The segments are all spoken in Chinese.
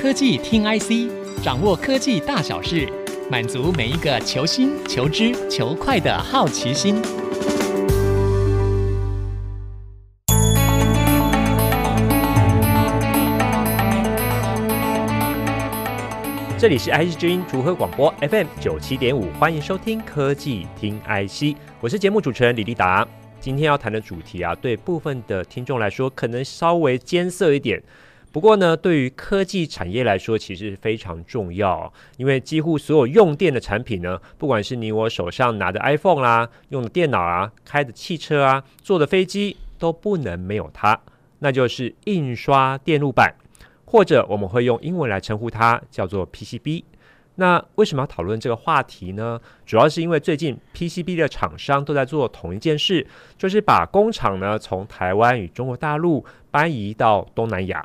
科技听 IC，掌握科技大小事，满足每一个求新、求知、求快的好奇心。这里是 IC 之音竹科广播 FM 九七点五，欢迎收听科技听 IC，我是节目主持人李立达。今天要谈的主题啊，对部分的听众来说可能稍微艰涩一点。不过呢，对于科技产业来说，其实非常重要。因为几乎所有用电的产品呢，不管是你我手上拿的 iPhone 啦、用的电脑啊、开的汽车啊、坐的飞机，都不能没有它，那就是印刷电路板，或者我们会用英文来称呼它，叫做 PCB。那为什么要讨论这个话题呢？主要是因为最近 PCB 的厂商都在做同一件事，就是把工厂呢从台湾与中国大陆搬移到东南亚。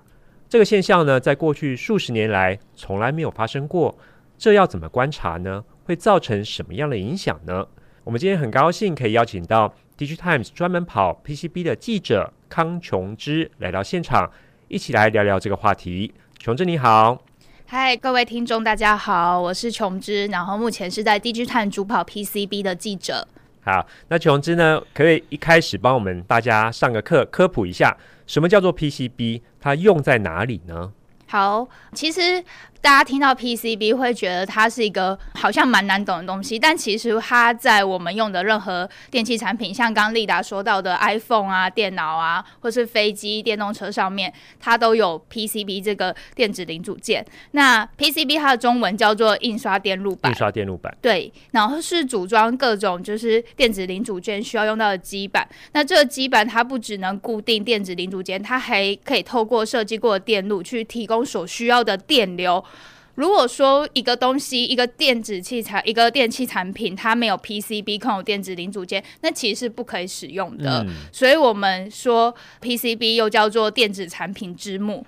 这个现象呢，在过去数十年来从来没有发生过。这要怎么观察呢？会造成什么样的影响呢？我们今天很高兴可以邀请到 DIGITIMES 专门跑 PCB 的记者康琼芝来到现场，一起来聊聊这个话题。琼芝你好。嗨，各位听众，大家好，我是琼芝，然后目前是在 DIGITIMES 主跑 PCB 的记者。好，那琼芝呢，可以一开始帮我们大家上个课，科普一下什么叫做 PCB，它用在哪里呢？好，其实。大家听到 PCB 会觉得它是一个好像蛮难懂的东西，但其实它在我们用的任何电器产品，像刚丽达说到的 iPhone 啊、电脑啊，或是飞机、电动车上面，它都有 PCB 这个电子零组件。那 PCB 它的中文叫做印刷电路板。印刷电路板。对，然后是组装各种就是电子零组件需要用到的基板。那这个基板它不只能固定电子零组件，它还可以透过设计过的电路去提供所需要的电流。如果说一个东西、一个电子器材、一个电器产品，它没有 PCB 控有电子零组件，那其实是不可以使用的。嗯。所以我们说 PCB 又叫做电子产品之母。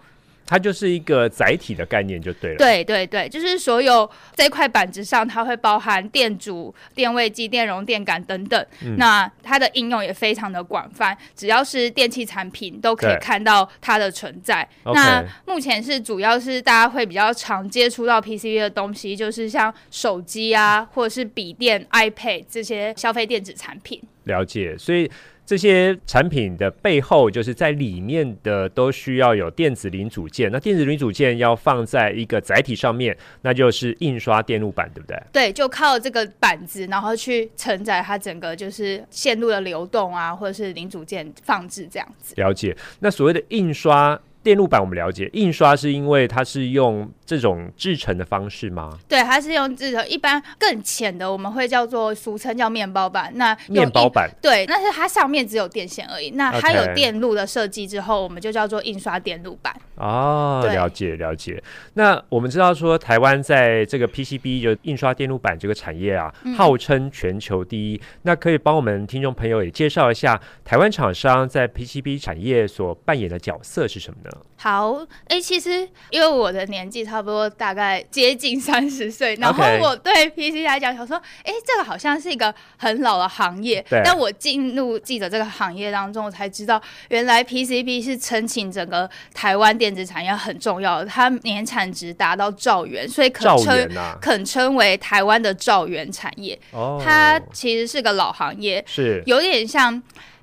它就是一个载体的概念，就对了。对对对，就是所有这块板子上，它会包含电阻、电位计、电容、电感等等。嗯。那它的应用也非常的广泛，只要是电器产品都可以看到它的存在。那目前是主要是大家会比较常接触到 PCB 的东西，就是像手机啊，或者是笔电、iPad 这些消费电子产品。了解，所以。这些产品的背后，就是在里面的都需要有电子零组件。那电子零组件要放在一个载体上面，那就是印刷电路板，对不对？对，就靠这个板子，然后去承载它整个就是线路的流动啊，或者是零组件放置这样子。了解。那所谓的印刷。电路板我们了解，印刷是因为它是用这种制成的方式吗？对，它是用制成，一般更浅的我们会叫做俗称叫面包板。那面包板对，那是它上面只有电线而已。那它有电路的设计之后，我们就叫做印刷电路板。哦，了解了解。那我们知道说，台湾在这个 PCB 就印刷电路板这个产业啊，嗯、号称全球第一。那可以帮我们听众朋友也介绍一下台湾厂商在 PCB 产业所扮演的角色是什么呢？好，哎、欸，其实因为我的年纪差不多，大概接近 三十岁，然后我对 PC 来讲，想说，哎、欸，这个好像是一个很老的行业。但我进入记者这个行业当中，我才知道，原来 PCB 是撑起整个台湾电子产业很重要的，它年产值达到兆元，所以可称可称为台湾的兆元产业。哦，它其实是个老行业，是有点像。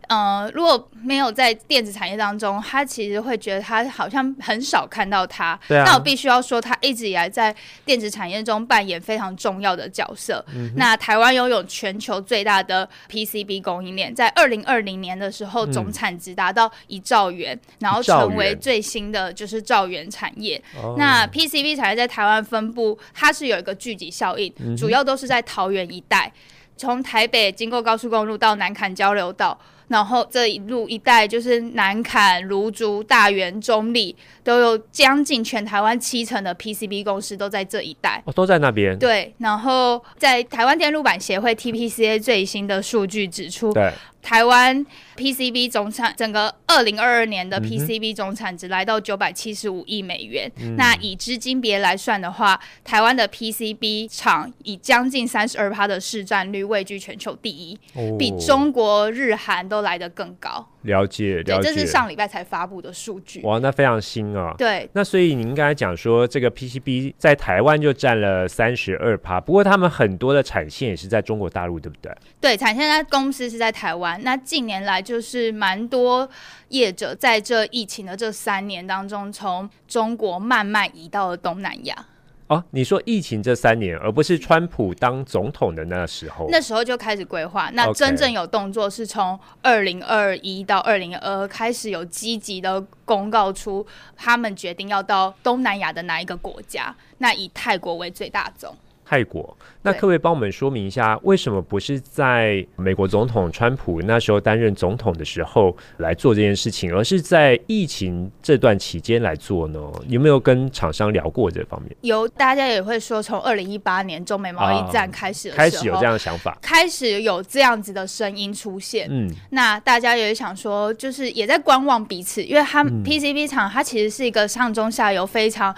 呃，如果没有在电子产业当中，他其实会觉得他好像很少看到他。对啊。那我必须要说，他一直以来在电子产业中扮演非常重要的角色。嗯。那台湾拥有全球最大的 PCB 供应链，在二零二零年的时候，总产值达到一兆元，嗯，然后成为最新的就是兆元产业。那 PCB 产业在台湾分布，它是有一个聚集效应，嗯，主要都是在桃园一带，从台北经过高速公路到南崁交流道。然后这一路一带就是南坎、芦竹、大园、中立，都有将近全台湾七成的 PCB 公司都在这一带。哦，都在那边。对，然后在台湾电路板协会 TPCA 最新的数据指出，对。台湾 PCB 总产整个二零二二年的 PCB 总产值来到九百七十五亿美元。嗯、那以资金别来算的话，台湾的 PCB 厂以将近三十二趴的市占率位居全球第一，哦、比中国、日韩都来得更高。了解，了解，这是上礼拜才发布的数据。哇，那非常新啊。对，那所以您刚才讲说，这个 PCB 在台湾就占了三十二趴，不过他们很多的产线也是在中国大陆，对不对？对，产线在公司是在台湾。那近年来就是蛮多业者在这疫情的这三年当中，从中国慢慢移到了东南亚。哦，你说疫情这三年，而不是川普当总统的那时候，那时候就开始规划。那真正有动作是从二零二一到二零二二开始有积极的公告出，他们决定要到东南亚的哪一个国家？那以泰国为最大宗。泰国，那可不可以帮我们说明一下，为什么不是在美国总统川普那时候担任总统的时候来做这件事情，而是在疫情这段期间来做呢？有没有跟厂商聊过这方面？有，大家也会说，从二零一八年中美贸易战开始开始有这样的想法，开始有这样子的声音出现。嗯，那大家也想说，就是也在观望彼此，因为他们 PCB 厂它其实是一个上中下游非常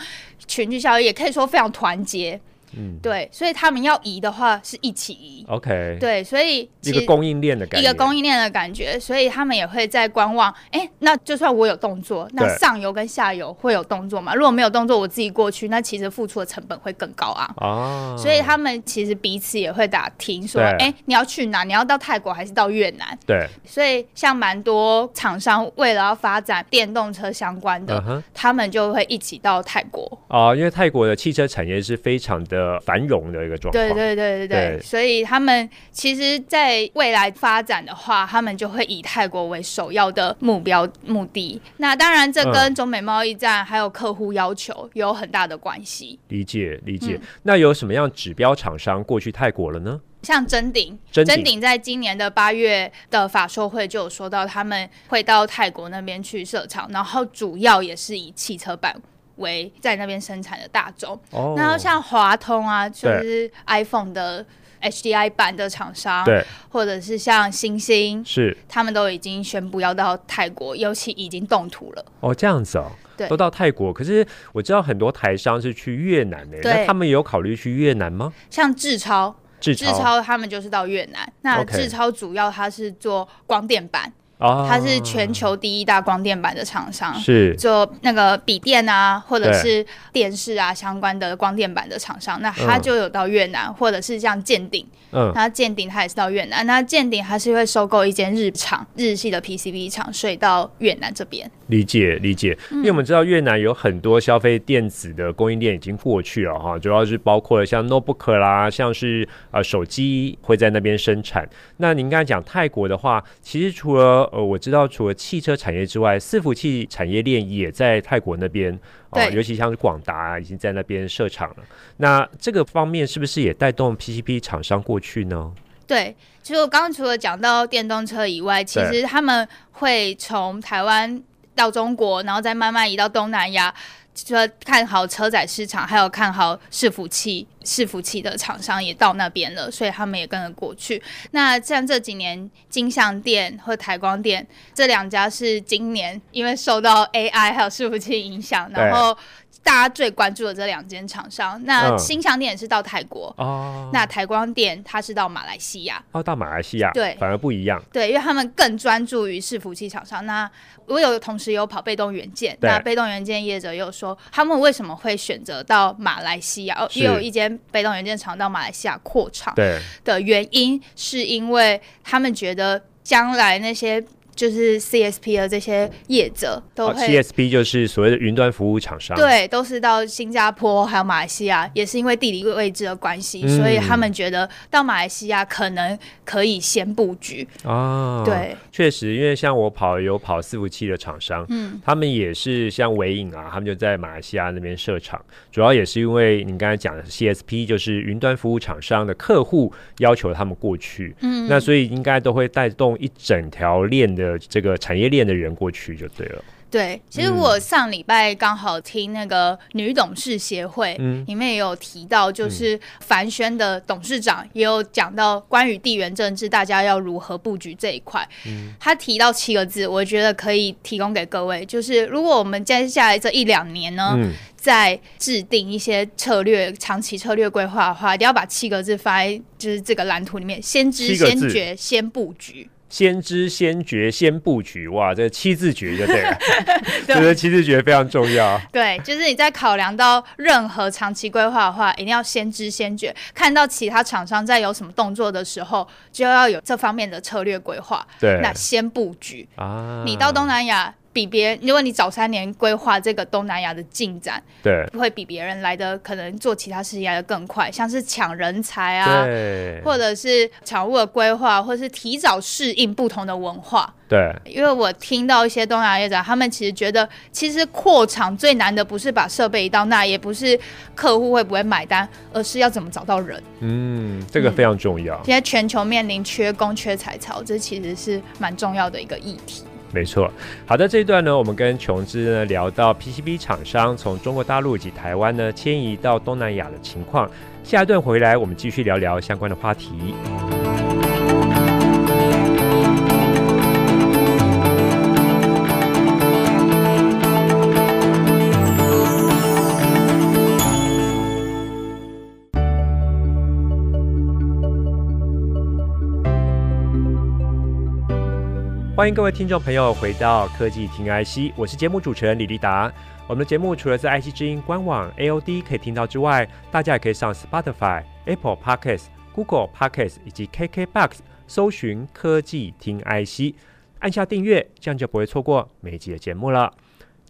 群聚效应，也可以说非常团结。嗯，对，所以他们要移的话是一起移。OK，对，所以一个供应链的感觉，一个供应链的感觉，所以他们也会在观望。哎，那就算我有动作，那上游跟下游会有动作吗？如果没有动作，我自己过去，那其实付出的成本会更高啊。哦，所以他们其实彼此也会打听说，哎，你要去哪？你要到泰国还是到越南？对，所以像蛮多厂商为了要发展电动车相关的，嗯、他们就会一起到泰国。哦，因为泰国的汽车产业是非常的。繁荣的一个状况，对对对对对，对，所以他们其实，在未来发展的话，他们就会以泰国为首要的目标目的。那当然，这跟中美贸易战还有客户要求有很大的关系。理解理解。嗯、那有什么样指标厂商过去泰国了呢？像真鼎，真鼎在今年的八月的法说会就有说到，他们会到泰国那边去设厂，然后主要也是以汽车板。为在那边生产的大众，然后像华通啊，就是 iPhone 的 HDI 版的厂商，对，或者是像星星，是他们都已经宣布要到泰国，尤其已经动土了。哦，这样子哦，对，都到泰国。可是我知道很多台商是去越南的，那他们有考虑去越南吗？像智超，智超他们就是到越南。那智超主要它是做光电板。哦，它是全球第一大光电板的厂商，是做那个笔电啊，或者是电视啊相关的光电板的厂商。那它就有到越南，嗯、或者是像建鼎，嗯，那建鼎它也是到越南。那建鼎它是会收购一间日厂，日系的 PCB 厂，所以到越南这边。理解理解，因为我们知道越南有很多消费电子的供应链已经过去了哈，主要是包括了像 notebook 啦，像是呃手机会在那边生产。那您刚才讲泰国的话，其实除了呃，我知道除了汽车产业之外，伺服器产业链也在泰国那边，哦、呃，尤其像是广达、啊、已经在那边设厂了。那这个方面是不是也带动 PCB 厂商过去呢？对，其实我刚刚除了讲到电动车以外，其实他们会从台湾到中国，然后再慢慢移到东南亚。说看好车载市场，还有看好伺服器、伺服器的厂商也到那边了，所以他们也跟着过去。那像这几年金像店和台光电这两家是今年因为受到 AI 还有伺服器影响，然后。大家最关注的这两间厂商，那新强店也是到泰国哦，那台光店它是到马来西亚。哦，到马来西亚对，反而不一样。对，因为他们更专注于伺服器厂商。那我有同时有跑被动元件，那被动元件业者又说他们为什么会选择到马来西亚？哦，也有一间被动元件厂到马来西亚扩厂，对。的原因是因为他们觉得将来那些。就是 CSP 的这些业者都会、哦、CSP 就是所谓的云端服务厂商，对，都是到新加坡还有马来西亚，也是因为地理位置的关系，嗯、所以他们觉得到马来西亚可能可以先布局啊。对，确实，因为像我跑有跑伺服器的厂商，嗯，他们也是像伟影啊，他们就在马来西亚那边设厂，主要也是因为你刚才讲的 CSP 就是云端服务厂商的客户要求他们过去，嗯，那所以应该都会带动一整条链的。呃，这个产业链的人过去就对了。对，其实我上礼拜刚好听那个女董事协会里面也有提到，就是凡轩的董事长也有讲到关于地缘政治，大家要如何布局这一块。他提到七个字，我觉得可以提供给各位，就是如果我们接下来这一两年呢，在制定一些策略、长期策略规划的话，一定要把七个字放在就是这个蓝图里面：先知、先觉、先布局。先知先觉先布局，哇，这七字诀就对了，觉得七字诀非常重要。对，就是你在考量到任何长期规划的话，一定要先知先觉，看到其他厂商在有什么动作的时候，就要有这方面的策略规划。对，那先布局啊，你到东南亚。比别人，如果你早三年规划这个东南亚的进展，对，会比别人来的可能做其他事情来的更快，像是抢人才啊，对，或者是场务的规划，或者是提早适应不同的文化，对。因为我听到一些东南亚业者，他们其实觉得，其实扩厂最难的不是把设备移到那，也不是客户会不会买单，而是要怎么找到人。嗯，这个非常重要。嗯，现在全球面临缺工、缺财潮，这其实是蛮重要的一个议题。没错，好的，这一段呢，我们跟琼枝呢聊到 PCB 厂商从中国大陆以及台湾呢迁移到东南亚的情况。下一段回来，我们继续聊聊相关的话题。欢迎各位听众朋友回到科技听 IC，我是节目主持人李立达。我们的节目除了在 IC 之音官网 AOD 可以听到之外，大家也可以上 Spotify、Apple Podcasts、Google Podcasts 以及 KKBox 搜寻科技听 IC，按下订阅，这样就不会错过每一集的节目了。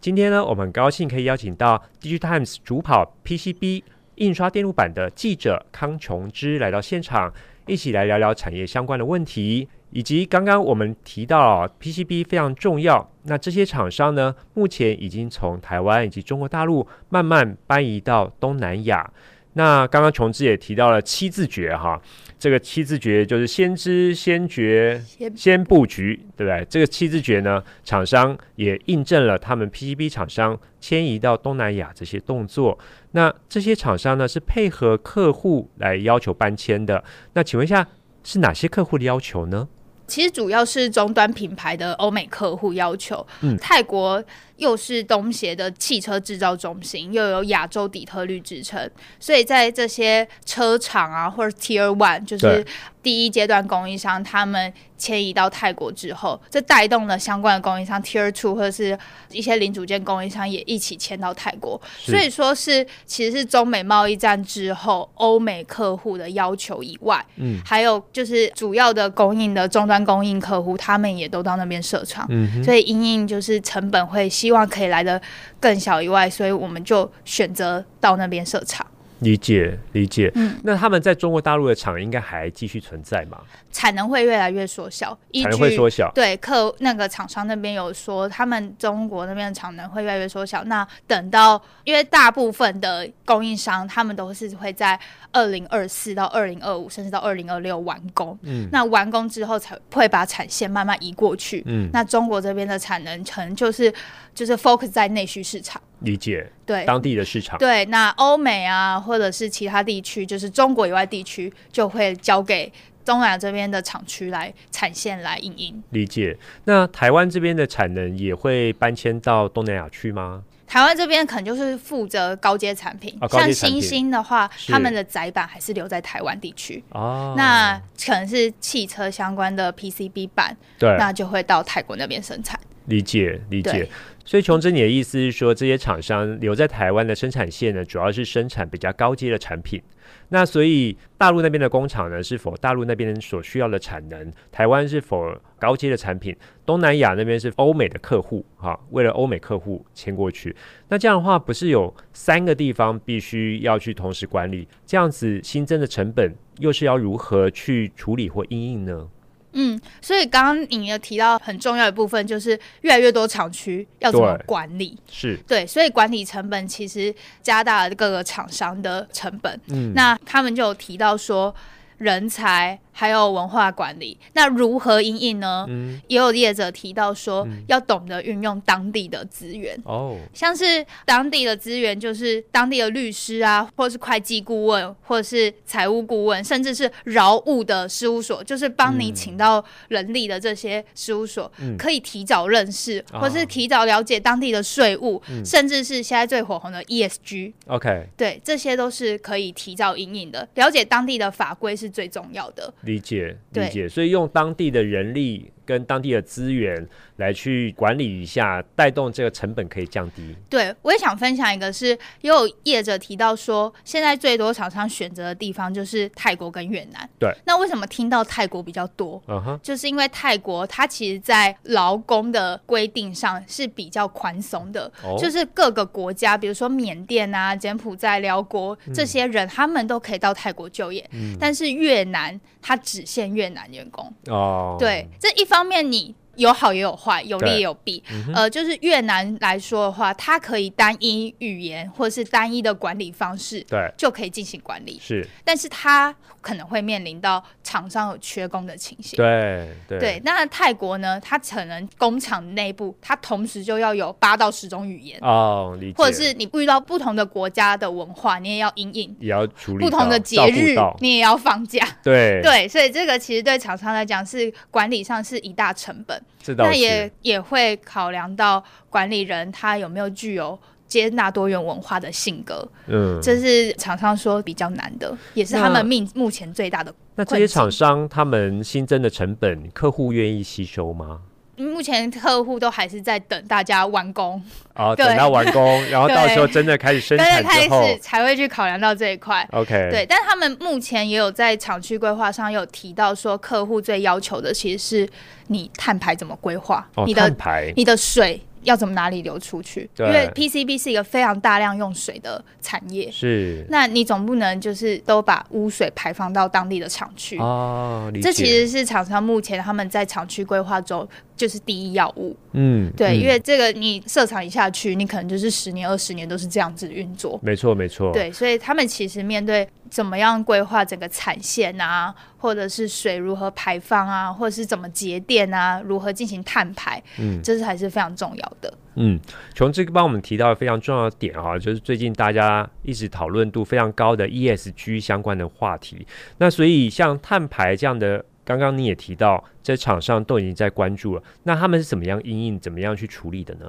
今天呢，我们很高兴可以邀请到 DIGITIMES 主跑 PCB 印刷电路板的记者康琼之来到现场，一起来聊聊产业相关的问题。以及刚刚我们提到 PCB 非常重要，那这些厂商呢，目前已经从台湾以及中国大陆慢慢搬移到东南亚。那刚刚琼枝也提到了七字诀哈，这个七字诀就是先知先觉先布局，对不对？这个七字诀呢，厂商也印证了他们 PCB 厂商迁移到东南亚这些动作。那这些厂商呢，是配合客户来要求搬迁的。那请问一下，是哪些客户的要求呢？其实主要是终端品牌的欧美客户要求，嗯，泰国又是东协的汽车制造中心，又有亚洲底特律之称，所以在这些车厂啊，或者 Tier One，就是第一阶段供应商，他们迁移到泰国之后，这带动了相关的供应商 Tier Two 或者是一些零组件供应商也一起迁到泰国，所以说是其实是中美贸易战之后，欧美客户的要求以外，嗯，还有就是主要的供应的终端供应客户，他们也都到那边设厂，嗯，所以因应就是成本会希望可以来的更小以外，所以我们就选择到那边设厂。理解理解，嗯，那他们在中国大陆的厂应该还继续存在吗？产能会越来越缩小，产能会缩小。对，客那个厂商那边有说，他们中国那边的产能会越来越缩小。那等到，因为大部分的供应商，他们都是会在二零二四到二零二五，甚至到二零二六完工。嗯，那完工之后才会把产线慢慢移过去。嗯，那中国这边的产能可能就是就是 focus 在内需市场。理解，对当地的市场，对，那欧美啊，或者是其他地区，就是中国以外地区，就会交给东南亚这边的厂区来产线来运营。理解。那台湾这边的产能也会搬迁到东南亚去吗？台湾这边可能就是负责高阶产品，哦、像星星的话，他们的载板还是留在台湾地区。哦，那可能是汽车相关的 PCB 板，对，那就会到泰国那边生产。理解，理解。所以琼芝，你的意思是说，这些厂商留在台湾的生产线呢，主要是生产比较高阶的产品。那所以大陆那边的工厂呢，是否大陆那边所需要的产能？台湾是否高阶的产品？东南亚那边是欧美的客户，哈，为了欧美客户迁过去。那这样的话，不是有三个地方必须要去同时管理？这样子新增的成本又是要如何去处理或应应呢？嗯，所以刚刚你有提到很重要的部分，就是越来越多厂区要怎么管理？是对，所以管理成本其实加大了各个厂商的成本。嗯，那他们就有提到说，人才还有文化管理。那如何应应呢？嗯，也有业者提到说，嗯、要懂得运用当地的资源。哦，像是当地的资源，就是当地的律师啊，或是会计顾问，或者是财务顾问，甚至是劳务的事务所，就是帮你请到人力的这些事务所，嗯、可以提早认识，嗯、或是提早了解当地的税务，嗯、甚至是现在最火红的 ESG。OK，对，这些都是可以提早因应的，了解当地的法规是最重要的。理解，理解，所以用当地的人力。跟当地的资源来去管理一下，带动这个成本可以降低。对，我也想分享一个是，是也有业者提到说，现在最多厂商选择的地方就是泰国跟越南。对，那为什么听到泰国比较多？嗯哼，就是因为泰国它其实在劳工的规定上是比较宽松的，哦、就是各个国家，比如说缅甸啊、柬埔寨、辽国这些人，嗯、他们都可以到泰国就业。嗯，但是越南它只限越南员工。哦，对，这一方。方面你。有好也有坏，有利也有弊。嗯、呃，就是越南来说的话，它可以单一语言或是单一的管理方式，对，就可以进行管理。是，但是它可能会面临到厂商有缺工的情形。对对对。那泰国呢？它可能工厂内部，它同时就要有八到十种语言哦，理解。或者是你遇到不同的国家的文化，你也要因应，也要处理不同的节日，你也要放假。对 对，所以这个其实对厂商来讲是管理上是一大成本。那也也会考量到管理人他有没有具有接纳多元文化的性格，嗯，这是厂商说比较难的，也是他们命目前最大的。那这些厂商他们新增的成本，客户愿意吸收吗？目前客户都还是在等大家完工，哦，对等到完工，然后到时候真的开始生产之后，开始才会去考量到这一块。OK，对，但他们目前也有在厂区规划上有提到说，客户最要求的其实是你碳排怎么规划，哦、你的碳排，你的水。要怎么哪里流出去？因为 PCB 是一个非常大量用水的产业，是。那你总不能就是都把污水排放到当地的厂区哦。这其实是厂商目前他们在厂区规划中就是第一要务。嗯，对，嗯、因为这个你设厂一下去，你可能就是十年、二十年都是这样子运作。没错，没错。对，所以他们其实面对。怎么样规划整个产线啊，或者是水如何排放啊，或者是怎么节电啊，如何进行碳排，嗯，这是还是非常重要的。嗯，琼志帮我们提到非常重要的点啊，就是最近大家一直讨论度非常高的 ESG 相关的话题。那所以像碳排这样的，刚刚你也提到，在厂商都已经在关注了，那他们是怎么样应应，怎么样去处理的呢？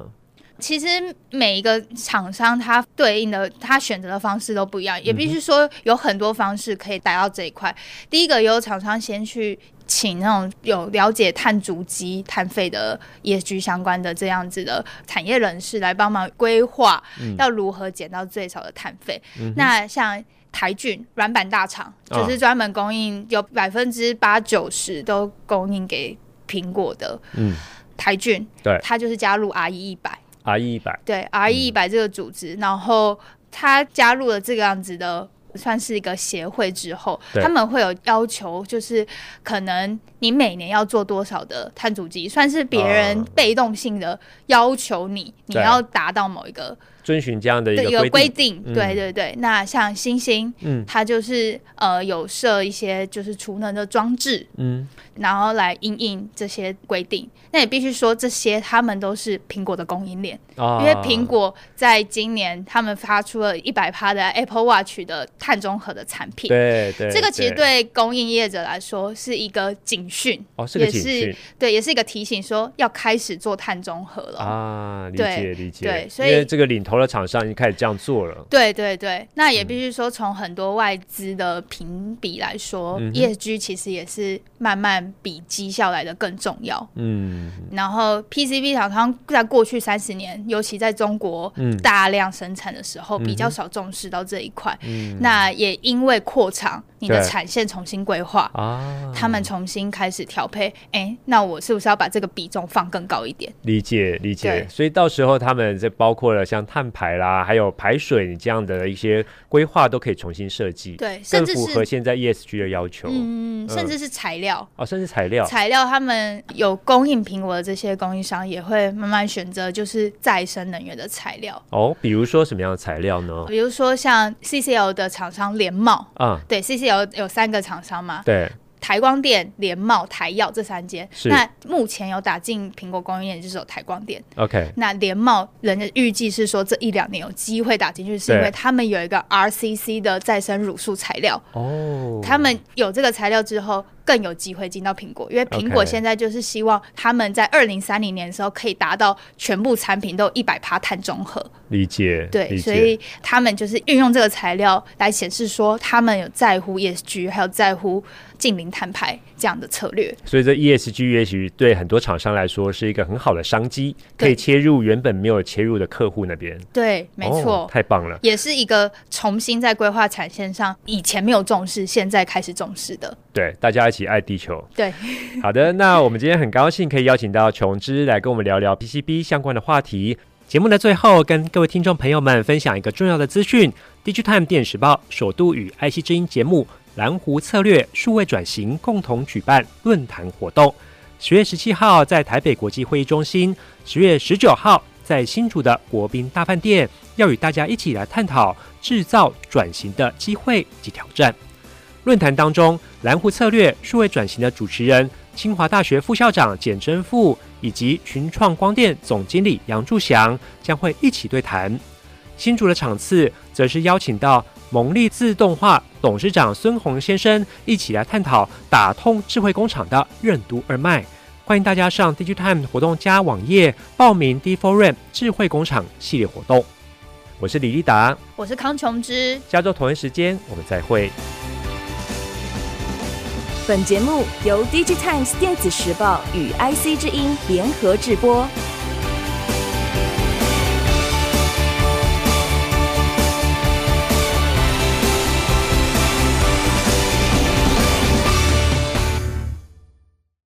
其实每一个厂商，它对应的他选择的方式都不一样，也必须说有很多方式可以达到这一块。第一个，有厂商先去请那种有了解碳足迹、碳费的 ESG 相关的这样子的产业人士来帮忙规划，要如何减到最少的碳费。嗯、那像台郡软板大厂，就是专门供应有百分之八九十都供应给苹果的。嗯，台郡对，它就是加入 RE 一百。RE 一百。对 RE 一百这个组织，嗯、然后他加入了这个样子的，算是一个协会之后，他们会有要求，就是可能你每年要做多少的碳足迹，算是别人被动性的要求你，嗯、你要达到某一个。遵循这样的一个规定，定，对对对。嗯、那像星星，嗯，它就是呃有设一些就是储能的装置，嗯，然后来应应这些规定。那也必须说，这些他们都是苹果的供应链，哦、因为苹果在今年他们发出了一百趴的 Apple Watch 的碳中和的产品，对对。这个其实对供应业者来说是一个警讯，哦，是个警讯，也是对，也是一个提醒，说要开始做碳中和了啊。理解理解，对，所以这个领头。的厂商已经开始这样做了，对对对，那也必须说，从很多外资的评比来说，，ESG 其实也是慢慢比绩效来的更重要。嗯，然后 PCB 厂商在过去三十年，尤其在中国大量生产的时候，嗯、比较少重视到这一块。嗯，那也因为扩厂，你的产线重新规划啊，他们重新开始调配。哎，那我是不是要把这个比重放更高一点？理解理解。所以到时候他们这包括了像碳。排啦，还有排水这样的一些规划都可以重新设计，对，更符合现在 ESG 的要求。嗯，嗯甚至是材料哦，甚至材料，材料他们有供应苹果的这些供应商也会慢慢选择就是再生能源的材料哦。比如说什么样的材料呢？比如说像 CCL 的厂商联茂啊，嗯、对，CCL 有三个厂商嘛，对。台光电、联茂、台药这三间。那目前有打进苹果供应链，就是有台光电。OK。那联茂人家预计是说，这一两年有机会打进去，是因为他们有一个 RCC 的再生乳素材料。哦。他们有这个材料之后。更有机会进到苹果，因为苹果现在就是希望他们在二零三零年的时候可以达到全部产品都有一百趴碳中和。理解，对，所以他们就是运用这个材料来显示说他们有在乎 ESG，还有在乎近零碳排这样的策略。所以这 ESG 也许对很多厂商来说是一个很好的商机，可以切入原本没有切入的客户那边。对，没错，哦，太棒了，也是一个重新在规划产线上以前没有重视，现在开始重视的。对，大家一起爱地球。对，好的，那我们今天很高兴可以邀请到琼芝来跟我们聊聊 PCB 相关的话题。节目的最后，跟各位听众朋友们分享一个重要的资讯：DigiTime 电视报首度与 IC 之音节目《蓝湖策略数位转型》共同举办论坛活动。十月十七号在台北国际会议中心，十月十九号在新竹的国宾大饭店，要与大家一起来探讨制造转型的机会及挑战。论坛当中，蓝湖策略数位转型的主持人，清华大学副校长简真富以及群创光电总经理杨柱祥将会一起对谈。新竹的场次则是邀请到蒙利自动化董事长孙宏先生一起来探讨打通智慧工厂的任督二脉。欢迎大家上 DigiTime 活动加网页报名 D4RAM 智慧工厂系列活动。我是李立达，我是康琼之，下周同一时间我们再会。本节目由 DigiTimes 电子时报与 IC 之音联合制播。